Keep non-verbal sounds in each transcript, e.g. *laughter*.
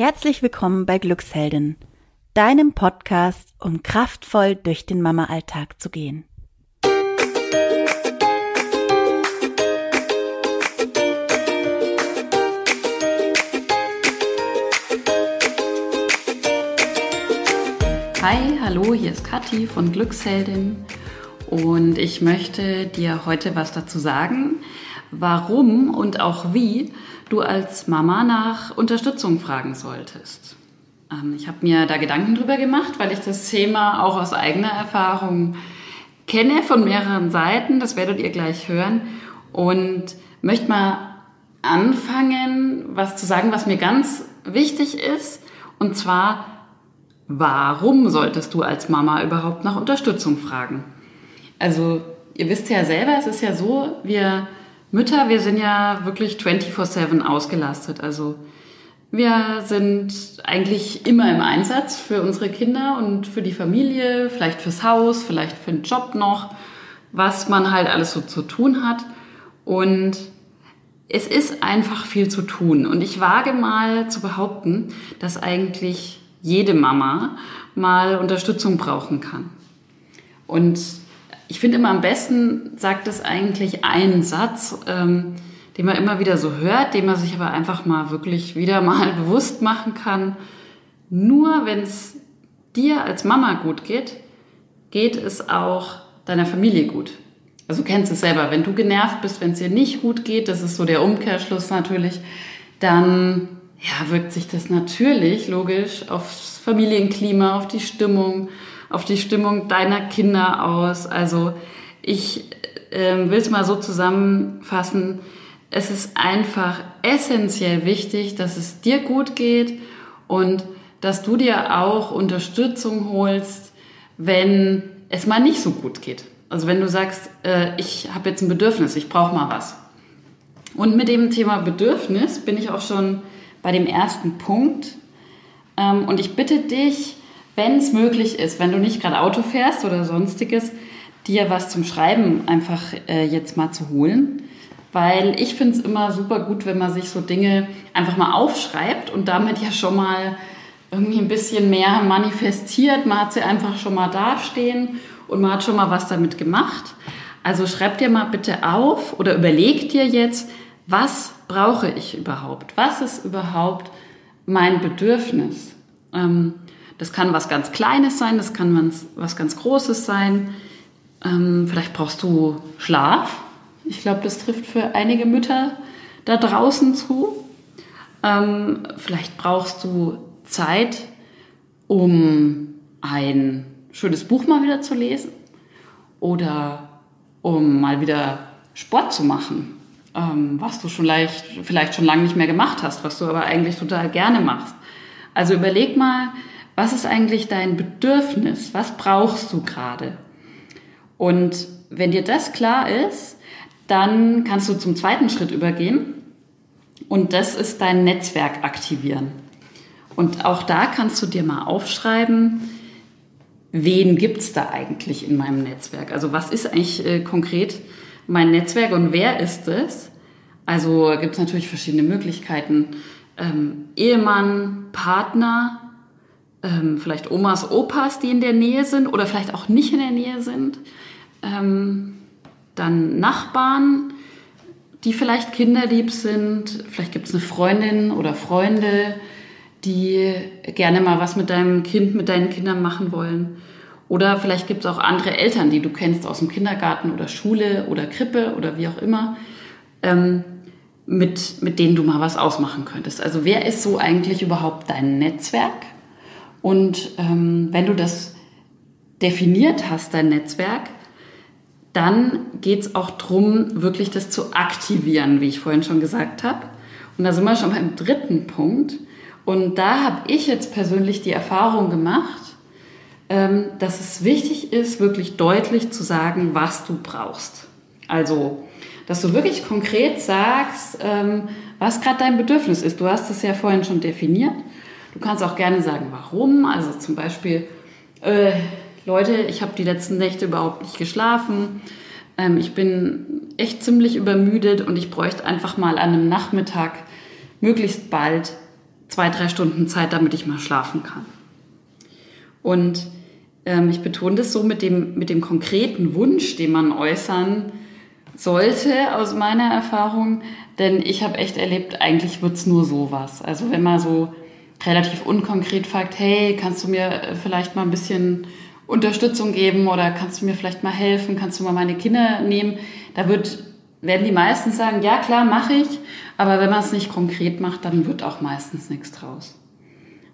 Herzlich willkommen bei Glücksheldin, deinem Podcast, um kraftvoll durch den Mama-Alltag zu gehen. Hi, hallo, hier ist Kathi von Glücksheldin und ich möchte dir heute was dazu sagen, warum und auch wie du als Mama nach Unterstützung fragen solltest. Ähm, ich habe mir da Gedanken drüber gemacht, weil ich das Thema auch aus eigener Erfahrung kenne von mehreren Seiten. Das werdet ihr gleich hören. Und möchte mal anfangen, was zu sagen, was mir ganz wichtig ist. Und zwar, warum solltest du als Mama überhaupt nach Unterstützung fragen? Also, ihr wisst ja selber, es ist ja so, wir Mütter, wir sind ja wirklich 24/7 ausgelastet. Also wir sind eigentlich immer im Einsatz für unsere Kinder und für die Familie, vielleicht fürs Haus, vielleicht für den Job noch, was man halt alles so zu tun hat. Und es ist einfach viel zu tun. Und ich wage mal zu behaupten, dass eigentlich jede Mama mal Unterstützung brauchen kann. Und ich finde immer am besten sagt es eigentlich einen Satz, ähm, den man immer wieder so hört, den man sich aber einfach mal wirklich wieder mal *laughs* bewusst machen kann. Nur wenn es dir als Mama gut geht, geht es auch deiner Familie gut. Also du kennst es selber, wenn du genervt bist, wenn es dir nicht gut geht, das ist so der Umkehrschluss natürlich, dann ja, wirkt sich das natürlich logisch aufs Familienklima, auf die Stimmung, auf die Stimmung deiner Kinder aus. Also ich äh, will es mal so zusammenfassen. Es ist einfach essentiell wichtig, dass es dir gut geht und dass du dir auch Unterstützung holst, wenn es mal nicht so gut geht. Also wenn du sagst, äh, ich habe jetzt ein Bedürfnis, ich brauche mal was. Und mit dem Thema Bedürfnis bin ich auch schon bei dem ersten Punkt. Ähm, und ich bitte dich, wenn es möglich ist, wenn du nicht gerade Auto fährst oder sonstiges, dir was zum Schreiben einfach äh, jetzt mal zu holen. Weil ich finde es immer super gut, wenn man sich so Dinge einfach mal aufschreibt und damit ja schon mal irgendwie ein bisschen mehr manifestiert. Man hat sie einfach schon mal dastehen und man hat schon mal was damit gemacht. Also schreib dir mal bitte auf oder überleg dir jetzt, was brauche ich überhaupt? Was ist überhaupt mein Bedürfnis? Ähm, das kann was ganz Kleines sein, das kann was ganz Großes sein. Ähm, vielleicht brauchst du Schlaf. Ich glaube, das trifft für einige Mütter da draußen zu. Ähm, vielleicht brauchst du Zeit, um ein schönes Buch mal wieder zu lesen oder um mal wieder Sport zu machen, ähm, was du schon leicht, vielleicht schon lange nicht mehr gemacht hast, was du aber eigentlich total gerne machst. Also überleg mal, was ist eigentlich dein Bedürfnis? Was brauchst du gerade? Und wenn dir das klar ist, dann kannst du zum zweiten Schritt übergehen. Und das ist dein Netzwerk aktivieren. Und auch da kannst du dir mal aufschreiben, wen gibt es da eigentlich in meinem Netzwerk? Also was ist eigentlich äh, konkret mein Netzwerk und wer ist es? Also gibt es natürlich verschiedene Möglichkeiten. Ähm, Ehemann, Partner, ähm, vielleicht Omas, Opas, die in der Nähe sind oder vielleicht auch nicht in der Nähe sind. Ähm, dann Nachbarn, die vielleicht kinderlieb sind. Vielleicht gibt es eine Freundin oder Freunde, die gerne mal was mit deinem Kind, mit deinen Kindern machen wollen. Oder vielleicht gibt es auch andere Eltern, die du kennst aus dem Kindergarten oder Schule oder Krippe oder wie auch immer, ähm, mit, mit denen du mal was ausmachen könntest. Also wer ist so eigentlich überhaupt dein Netzwerk? Und ähm, wenn du das definiert hast, dein Netzwerk, dann geht es auch darum, wirklich das zu aktivieren, wie ich vorhin schon gesagt habe. Und da sind wir schon beim dritten Punkt. Und da habe ich jetzt persönlich die Erfahrung gemacht, ähm, dass es wichtig ist, wirklich deutlich zu sagen, was du brauchst. Also, dass du wirklich konkret sagst, ähm, was gerade dein Bedürfnis ist. Du hast es ja vorhin schon definiert. Du kannst auch gerne sagen, warum. Also zum Beispiel, äh, Leute, ich habe die letzten Nächte überhaupt nicht geschlafen. Ähm, ich bin echt ziemlich übermüdet und ich bräuchte einfach mal an einem Nachmittag möglichst bald zwei, drei Stunden Zeit, damit ich mal schlafen kann. Und ähm, ich betone das so mit dem, mit dem konkreten Wunsch, den man äußern sollte, aus meiner Erfahrung. Denn ich habe echt erlebt, eigentlich wird's nur sowas. Also wenn man so relativ unkonkret fragt, hey, kannst du mir vielleicht mal ein bisschen Unterstützung geben oder kannst du mir vielleicht mal helfen, kannst du mal meine Kinder nehmen, da wird, werden die meisten sagen, ja klar, mache ich, aber wenn man es nicht konkret macht, dann wird auch meistens nichts draus.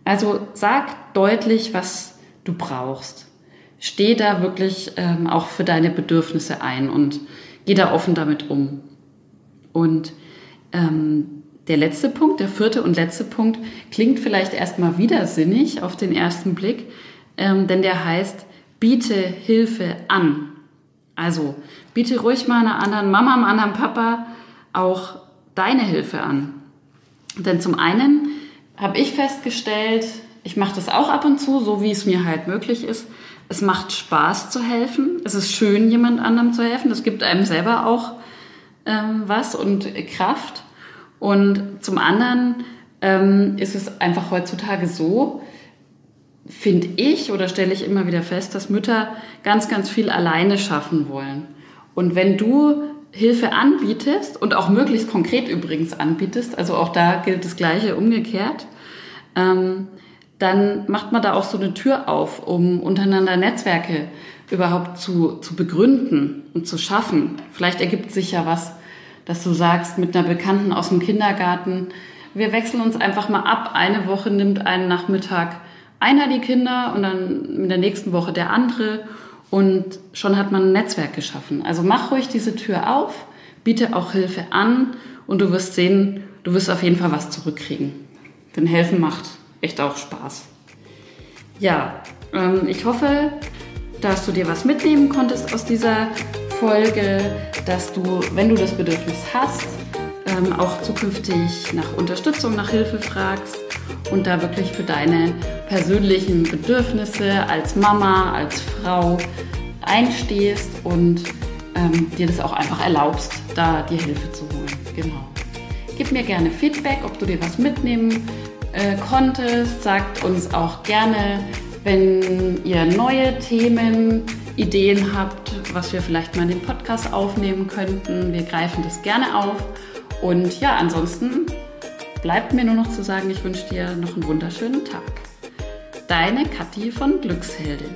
Also sag deutlich, was du brauchst. Steh da wirklich ähm, auch für deine Bedürfnisse ein und geh da offen damit um. Und ähm, der letzte Punkt, der vierte und letzte Punkt, klingt vielleicht erstmal widersinnig auf den ersten Blick, ähm, denn der heißt, biete Hilfe an. Also biete ruhig mal einer anderen Mama, einem anderen Papa auch deine Hilfe an. Denn zum einen habe ich festgestellt, ich mache das auch ab und zu, so wie es mir halt möglich ist. Es macht Spaß zu helfen. Es ist schön, jemand anderem zu helfen. Es gibt einem selber auch ähm, was und Kraft. Und zum anderen ähm, ist es einfach heutzutage so, finde ich oder stelle ich immer wieder fest, dass Mütter ganz, ganz viel alleine schaffen wollen. Und wenn du Hilfe anbietest und auch möglichst konkret übrigens anbietest, also auch da gilt das Gleiche umgekehrt, ähm, dann macht man da auch so eine Tür auf, um untereinander Netzwerke überhaupt zu, zu begründen und zu schaffen. Vielleicht ergibt sich ja was, dass du sagst mit einer Bekannten aus dem Kindergarten, wir wechseln uns einfach mal ab. Eine Woche nimmt einen Nachmittag einer die Kinder und dann in der nächsten Woche der andere und schon hat man ein Netzwerk geschaffen. Also mach ruhig diese Tür auf, biete auch Hilfe an und du wirst sehen, du wirst auf jeden Fall was zurückkriegen. Denn helfen macht echt auch Spaß. Ja, ähm, ich hoffe, dass du dir was mitnehmen konntest aus dieser Folge, dass du, wenn du das Bedürfnis hast, ähm, auch zukünftig nach Unterstützung, nach Hilfe fragst und da wirklich für deine persönlichen Bedürfnisse als Mama, als Frau einstehst und ähm, dir das auch einfach erlaubst, da dir Hilfe zu holen. Genau. Gib mir gerne Feedback, ob du dir was mitnehmen äh, konntest. Sagt uns auch gerne, wenn ihr neue Themen, Ideen habt, was wir vielleicht mal in den Podcast aufnehmen könnten. Wir greifen das gerne auf. Und ja, ansonsten bleibt mir nur noch zu sagen, ich wünsche dir noch einen wunderschönen Tag. Deine Kathi von Glücksheldin.